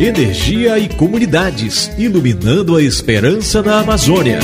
Energia e comunidades, iluminando a esperança na Amazônia.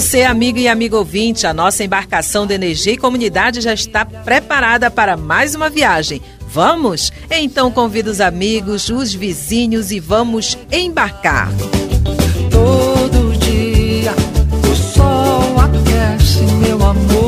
Você, amigo e amigo ouvinte, a nossa embarcação de energia e comunidade já está preparada para mais uma viagem. Vamos? Então convido os amigos, os vizinhos e vamos embarcar. Todo dia o sol aquece meu amor.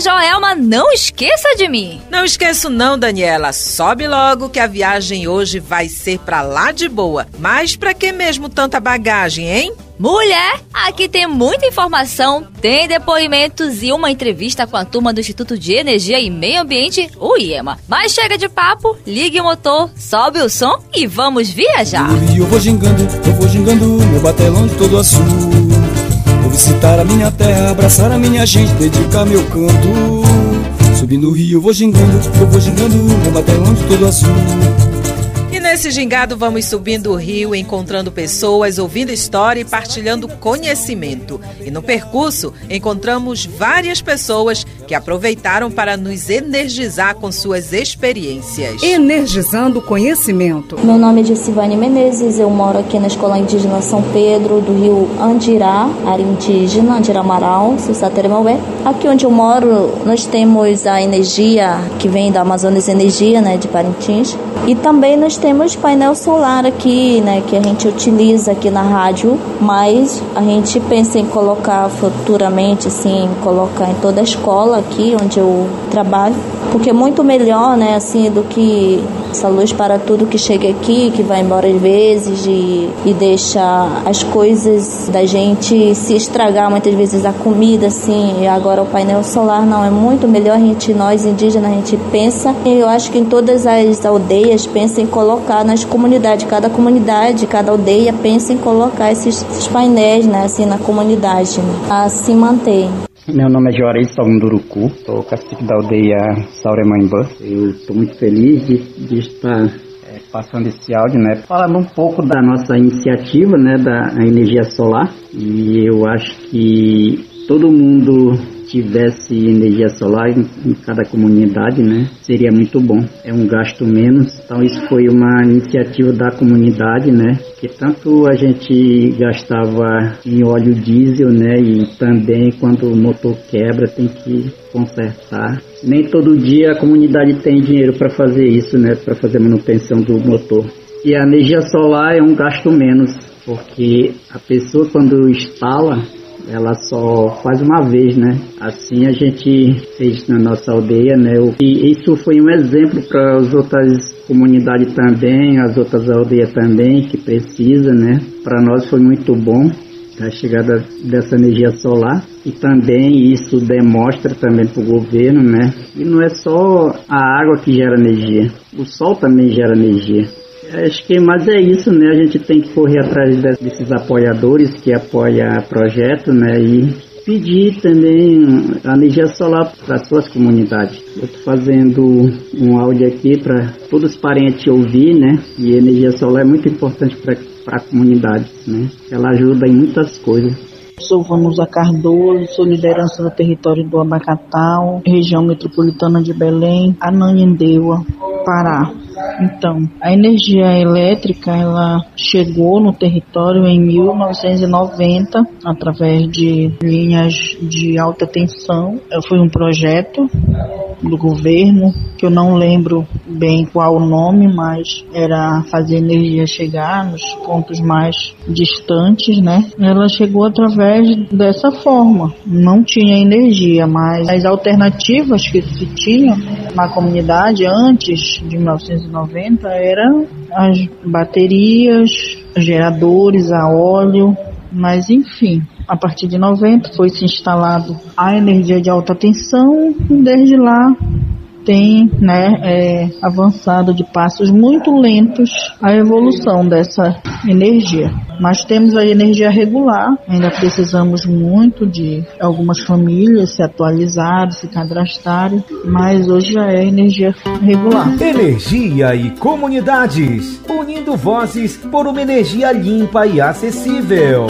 Joelma, não esqueça de mim. Não esqueço não, Daniela. Sobe logo que a viagem hoje vai ser pra lá de boa. Mas pra que mesmo tanta bagagem, hein? Mulher, aqui tem muita informação, tem depoimentos e uma entrevista com a turma do Instituto de Energia e Meio Ambiente, o IEMA. Mas chega de papo, ligue o motor, sobe o som e vamos viajar. Eu vou gingando, eu vou gingando, meu batelão de todo azul. Vou visitar a minha terra, abraçar a minha gente, dedicar meu canto. Subindo o rio vou gingando, eu vou gingando, meu batelão de todo azul. Nesse gingado vamos subindo o rio, encontrando pessoas, ouvindo história e partilhando conhecimento. E no percurso encontramos várias pessoas que aproveitaram para nos energizar com suas experiências. Energizando o conhecimento. Meu nome é Gessivane Menezes, eu moro aqui na Escola Indígena São Pedro, do rio Andirá, área indígena, Andirá Amaral, Sussateremaué. Aqui onde eu moro, nós temos a energia que vem da Amazonas Energia, né, de Parintins. E também nós temos painel solar aqui, né, que a gente utiliza aqui na rádio, mas a gente pensa em colocar futuramente, assim, colocar em toda a escola aqui onde eu trabalho, porque é muito melhor, né, assim, do que essa luz para tudo que chega aqui, que vai embora às vezes e, e deixa as coisas da gente se estragar, muitas vezes. A comida, assim, e agora o painel solar não, é muito melhor a gente, nós indígenas, a gente pensa, e eu acho que em todas as aldeias pensa em colocar nas comunidades, cada comunidade, cada aldeia pensa em colocar esses, esses painéis, né, assim, na comunidade, né, assim mantém. Meu nome é Juarez Salmunduruku, sou cacique da aldeia Sauremãibã. Eu estou muito feliz de, de estar é, passando esse áudio, né? Falando um pouco da nossa iniciativa, né, da energia solar. E eu acho que todo mundo tivesse energia solar em, em, cada comunidade, né, seria muito bom. É um gasto menos. Então isso foi uma iniciativa da comunidade, né, que tanto a gente gastava em óleo diesel, né, e também quando o motor quebra tem que consertar. Nem todo dia a comunidade tem dinheiro para fazer isso, né, para fazer manutenção do motor. E a energia solar é um gasto menos, porque a pessoa quando instala ela só faz uma vez, né? Assim a gente fez na nossa aldeia, né? E isso foi um exemplo para as outras comunidades também, as outras aldeias também que precisa, né? Para nós foi muito bom a chegada dessa energia solar e também isso demonstra também para o governo, né? E não é só a água que gera energia, o sol também gera energia. Acho que mais é isso, né? A gente tem que correr atrás desses apoiadores que apoiam projeto, né? E pedir também a energia solar para suas comunidades. Eu estou fazendo um áudio aqui para todos os parentes ouvir, né? E energia solar é muito importante para a comunidade, né? Ela ajuda em muitas coisas. Sou Vanusa Cardoso, sou liderança do território do Abacatal, região metropolitana de Belém, Ananindeua, Pará. Então, a energia elétrica ela chegou no território em 1990 através de linhas de alta tensão. Foi um projeto do governo que eu não lembro bem qual o nome, mas era fazer energia chegar nos pontos mais distantes, né? Ela chegou através dessa forma. Não tinha energia, mas as alternativas que se tinham na comunidade antes de 1990 eram as baterias, geradores a óleo, mas enfim, a partir de 90 foi se instalado a energia de alta tensão e desde lá tem né, é, avançado de passos muito lentos a evolução dessa energia. Mas temos a energia regular, ainda precisamos muito de algumas famílias se atualizarem, se cadastrarem, mas hoje já é energia regular. Energia e comunidades, unindo vozes por uma energia limpa e acessível.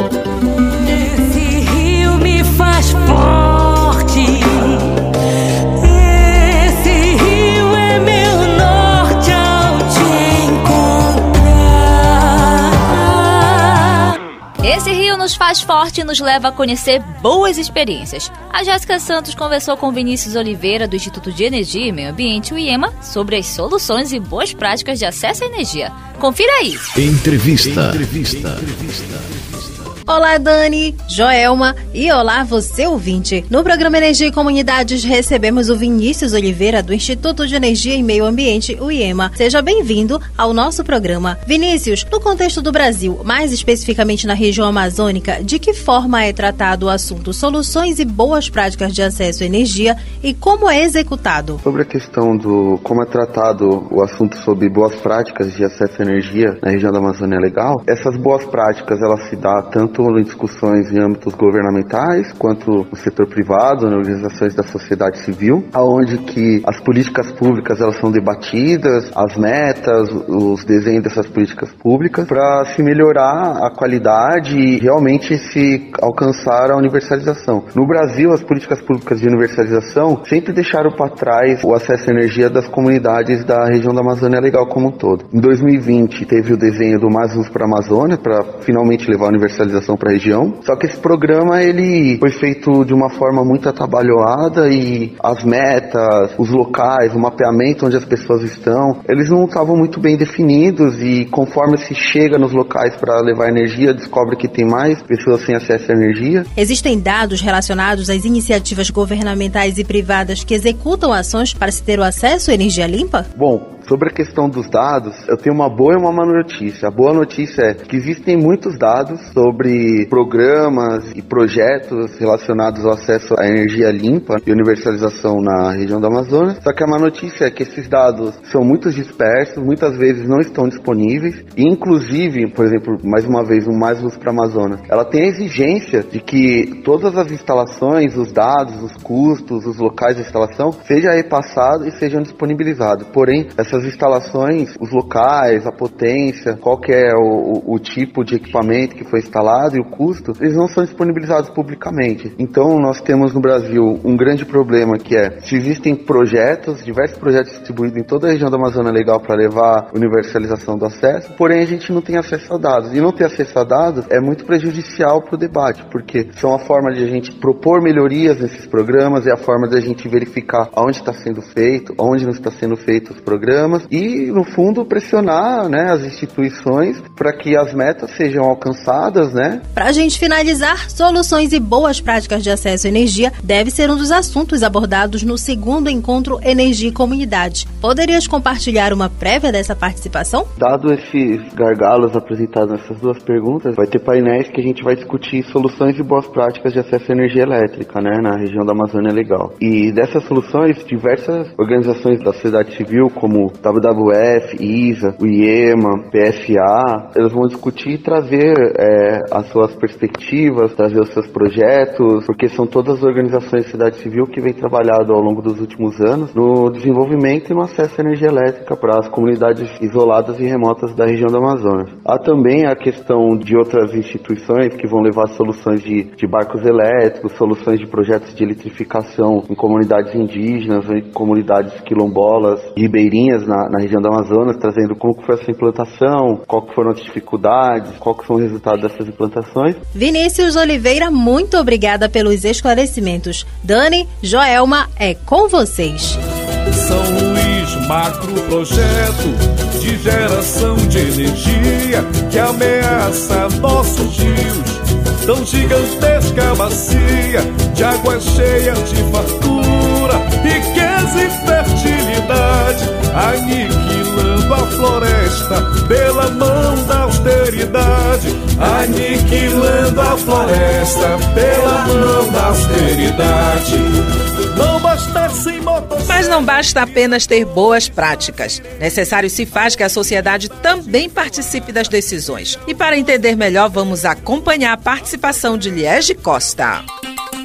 Nos faz forte e nos leva a conhecer boas experiências. A Jéssica Santos conversou com Vinícius Oliveira, do Instituto de Energia e Meio Ambiente, o IEMA, sobre as soluções e boas práticas de acesso à energia. Confira aí! Entrevista. Olá, Dani, Joelma e olá, você ouvinte. No programa Energia e Comunidades recebemos o Vinícius Oliveira, do Instituto de Energia e Meio Ambiente, o IEMA. Seja bem-vindo ao nosso programa. Vinícius, no contexto do Brasil, mais especificamente na região amazônica, de que forma é tratado o assunto soluções e boas práticas de acesso à energia e como é executado? Sobre a questão do como é tratado o assunto sobre boas práticas de acesso à energia na região da Amazônia Legal, essas boas práticas elas se dão tanto em discussões em âmbitos governamentais quanto no setor privado, organizações da sociedade civil, aonde que as políticas públicas elas são debatidas, as metas, os desenhos dessas políticas públicas para se melhorar a qualidade e realmente se alcançar a universalização. No Brasil, as políticas públicas de universalização sempre deixaram para trás o acesso à energia das comunidades da região da Amazônia Legal como um todo. Em 2020 teve o desenho do Mais Luz para a Amazônia para finalmente levar a universalização para a região. Só que esse programa ele foi feito de uma forma muito atabalhoada e as metas, os locais, o mapeamento onde as pessoas estão, eles não estavam muito bem definidos e conforme se chega nos locais para levar energia, descobre que tem mais pessoas sem acesso à energia. Existem dados relacionados às iniciativas governamentais e privadas que executam ações para se ter o acesso à energia limpa? Bom, sobre a questão dos dados, eu tenho uma boa e uma má notícia. A boa notícia é que existem muitos dados sobre programas e projetos relacionados ao acesso à energia limpa e universalização na região da Amazônia. Só que a má notícia é que esses dados são muito dispersos, muitas vezes não estão disponíveis. E, inclusive, por exemplo, mais uma vez, o Mais Luz para a Amazônia, ela tem a exigência de que todas as instalações, os dados, os custos, os locais de instalação sejam repassados e sejam disponibilizados. Porém, essas instalações, os locais, a potência, qual que é o, o, o tipo de equipamento que foi instalado e o custo, eles não são disponibilizados publicamente. Então, nós temos no Brasil um grande problema que é se existem projetos, diversos projetos distribuídos em toda a região da Amazônia Legal para levar universalização do acesso, porém a gente não tem acesso a dados. E não ter acesso a dados é muito prejudicial para o debate, porque são a forma de a gente propor melhorias nesses programas, é a forma de a gente verificar aonde está sendo feito, onde não está sendo feito os programas e, no fundo, pressionar né, as instituições para que as metas sejam alcançadas, né? Para a gente finalizar, soluções e boas práticas de acesso à energia deve ser um dos assuntos abordados no segundo encontro Energia e Comunidade. Poderias compartilhar uma prévia dessa participação? Dado esses gargalos apresentados nessas duas perguntas, vai ter painéis que a gente vai discutir soluções e boas práticas de acesso à energia elétrica, né, na região da Amazônia Legal. E dessas soluções, diversas organizações da sociedade civil, como WWF, ISA, o IEMA, PFA, eles vão discutir e trazer é, as suas perspectivas, trazer os seus projetos, porque são todas organizações da sociedade civil que vem trabalhado ao longo dos últimos anos no desenvolvimento e no acesso à energia elétrica para as comunidades isoladas e remotas da região da Amazônia. Há também a questão de outras instituições que vão levar soluções de, de barcos elétricos, soluções de projetos de eletrificação em comunidades indígenas, em comunidades quilombolas, ribeirinhas na, na região da Amazonas, trazendo como que foi essa implantação, qual que foram as dificuldades, qual que são os resultados dessas implantações. Vinícius Oliveira, muito obrigada pelos esclarecimentos. Dani, Joelma, é com vocês. São Luís, macro projeto de geração de energia que ameaça nossos rios. Tão gigantesca bacia de água cheia de fartura, riqueza e fertilidade, aniquilando a floresta pela mão da austeridade, aniquilando a floresta pela mão da austeridade. Não bastasse. Mas não basta apenas ter boas práticas. Necessário se faz que a sociedade também participe das decisões. E para entender melhor, vamos acompanhar a participação de Liege Costa.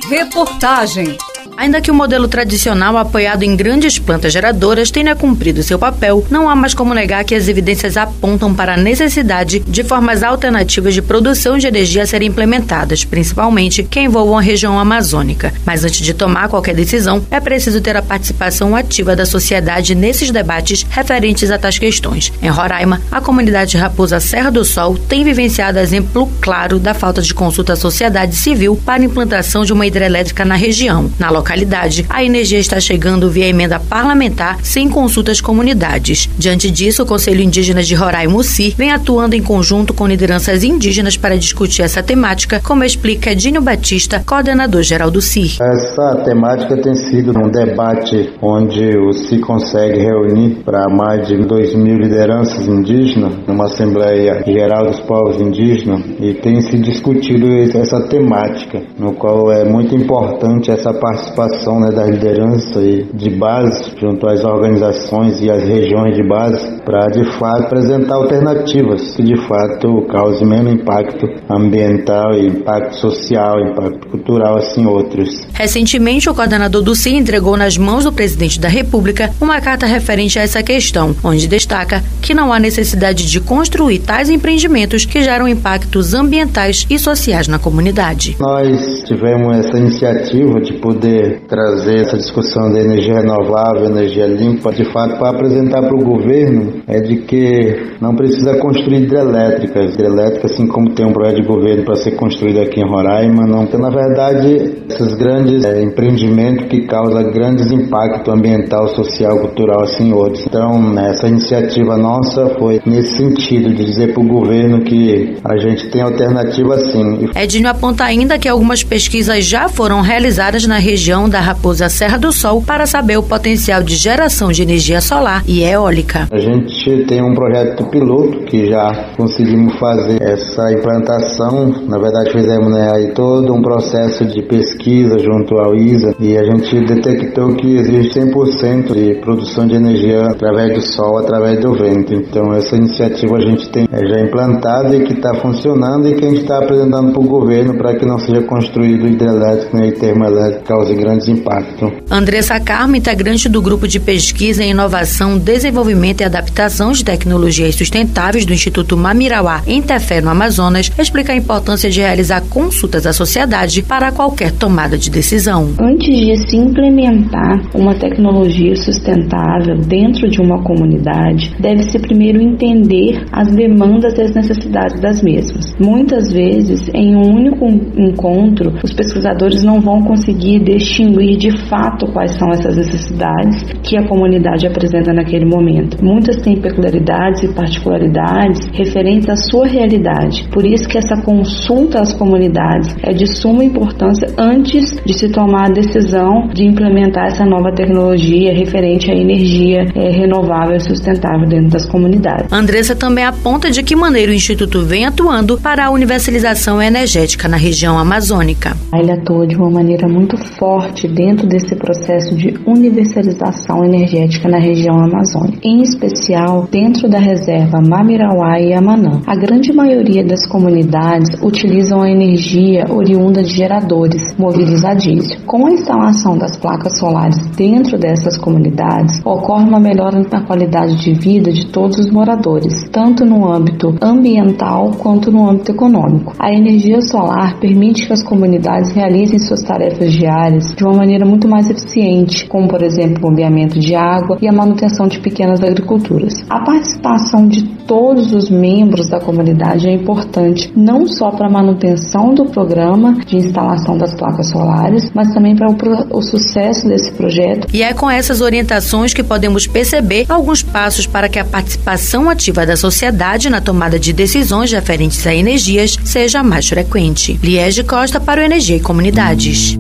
Reportagem. Ainda que o modelo tradicional apoiado em grandes plantas geradoras tenha cumprido seu papel, não há mais como negar que as evidências apontam para a necessidade de formas alternativas de produção de energia serem implementadas, principalmente que envolvam a região amazônica. Mas antes de tomar qualquer decisão, é preciso ter a participação ativa da sociedade nesses debates referentes a tais questões. Em Roraima, a comunidade Raposa Serra do Sol tem vivenciado exemplo claro da falta de consulta à sociedade civil para a implantação de uma hidrelétrica na região. Na localidade, a energia está chegando via emenda parlamentar sem consulta às comunidades. Diante disso, o Conselho Indígena de Roraima, UCI, vem atuando em conjunto com lideranças indígenas para discutir essa temática, como explica Edinho Batista, coordenador geral do CIR. Essa temática tem sido um debate onde o CI consegue reunir para mais de 2 mil lideranças indígenas numa Assembleia Geral dos Povos Indígenas e tem se discutido essa temática, no qual é muito importante essa participação né, da liderança de base junto às organizações e às regiões de base para de fato apresentar alternativas que de fato causem menos impacto ambiental impacto social, impacto cultural, assim outros. Recentemente, o coordenador do CIE entregou nas mãos do presidente da República uma carta referente a essa questão, onde destaca que não há necessidade de construir tais empreendimentos que geram impactos ambientais e sociais na comunidade. Nós tivemos essa iniciativa de poder trazer essa discussão da energia renovável, energia limpa, de fato, para apresentar para o governo é de que não precisa construir hidrelétricas. Hidrelétricas, assim como tem um projeto de governo para ser construído aqui em Roraima, não. Porque, na verdade, esses grandes é, empreendimentos que causam grandes impactos ambiental, social, cultural, assim outros. Então, essa iniciativa nossa foi nesse sentido, de dizer para o governo que a gente tem alternativa sim. Edinho aponta ainda que algumas pesquisas já foram realizadas na região da Raposa Serra do Sol para saber o potencial de geração de energia solar e eólica. A gente tem um projeto piloto que já conseguimos fazer essa implantação. Na verdade, fizemos né, aí todo um processo de pesquisa junto ao ISA e a gente detectou que existe 100% de produção de energia através do sol, através do vento. Então, essa iniciativa a gente tem é, já implantada e que está funcionando e que a gente está apresentando para o governo para que não seja construído hidrelétrico nem termoelétrico que cause grandes impactos. Andressa Carmo, integrante do Grupo de Pesquisa em Inovação, Desenvolvimento e Adaptação de Tecnologias Sustentáveis do Instituto Mamirauá, em Tefé, no Amazonas, explica a importância de realizar consultas à sociedade para qualquer tomada de decisão. Antes de se implementar uma tecnologia sustentável dentro de uma comunidade, deve-se primeiro entender as demandas e as necessidades das mesmas. Muitas vezes, em um único encontro, os pesquisadores não vão conseguir distinguir de fato quais são essas necessidades que a comunidade apresenta naquele momento. Muitas têm peculiaridades e particularidades referentes à sua realidade. Por isso que essa consulta às comunidades é de suma importância antes de se tomar a decisão de implementar essa nova tecnologia referente à energia é, renovável e sustentável dentro das comunidades. Andressa também aponta de que maneira o Instituto vem atuando para a universalização energética na região amazônica. Ele atua de uma maneira muito forte dentro desse processo de universalização energética na região amazônica, em especial dentro da reserva Mamirauá e Amanã. A grande maioria das comunidades utilizam a energia oriunda de geradores movidos a diesel. Com a instalação das placas solares dentro dessas comunidades, ocorre uma melhora na qualidade de vida de todos os moradores, tanto no âmbito ambiental quanto no âmbito econômico. A energia solar permite que as comunidades realizem suas tarefas diárias de uma maneira muito mais eficiente, como por exemplo o bombeamento de água e a manutenção de pequenas agriculturas. A participação de todos os membros da comunidade é importante, não só para a manutenção do programa de instalação das placas solares, mas também para o, sucesso desse projeto. E é com essas orientações que podemos perceber alguns passos para que a participação ativa da sociedade na tomada de decisões referentes a energias seja mais frequente. Liege Costa para o Energia e Comunidades.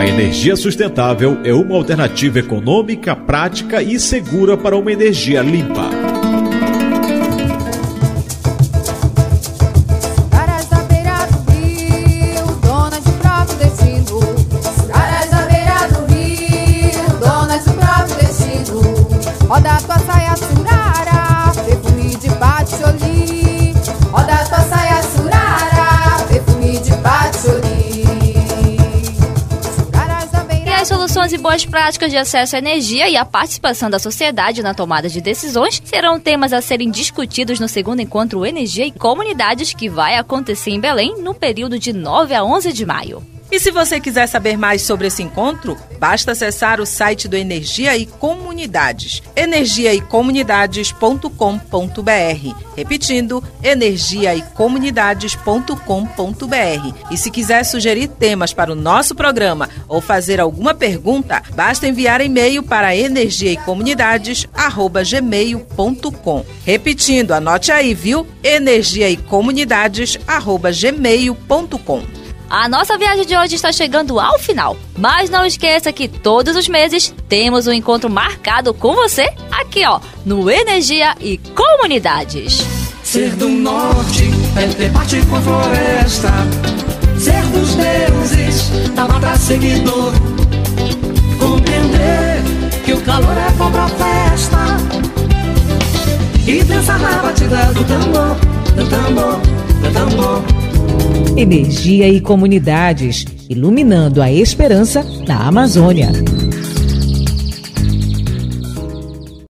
A energia sustentável é uma alternativa econômica, prática e segura para uma energia limpa. E boas práticas de acesso à energia e a participação da sociedade na tomada de decisões serão temas a serem discutidos no segundo encontro Energia e Comunidades que vai acontecer em Belém no período de 9 a 11 de maio. E se você quiser saber mais sobre esse encontro, basta acessar o site do Energia e Comunidades, energiaecomunidades.com.br. Repetindo, energiaecomunidades.com.br. E se quiser sugerir temas para o nosso programa ou fazer alguma pergunta, basta enviar e-mail para energiaecomunidades@gmail.com. Repetindo, anote aí, viu? energiaecomunidades@gmail.com. A nossa viagem de hoje está chegando ao final, mas não esqueça que todos os meses temos um encontro marcado com você aqui, ó, no Energia e Comunidades. Ser do norte é ter parte com a floresta. Ser dos deuses da mata seguidor. Compreender que o calor é bom pra festa. E dançar na batida do tambor, do tambor, do tambor. Energia e comunidades, iluminando a esperança na Amazônia.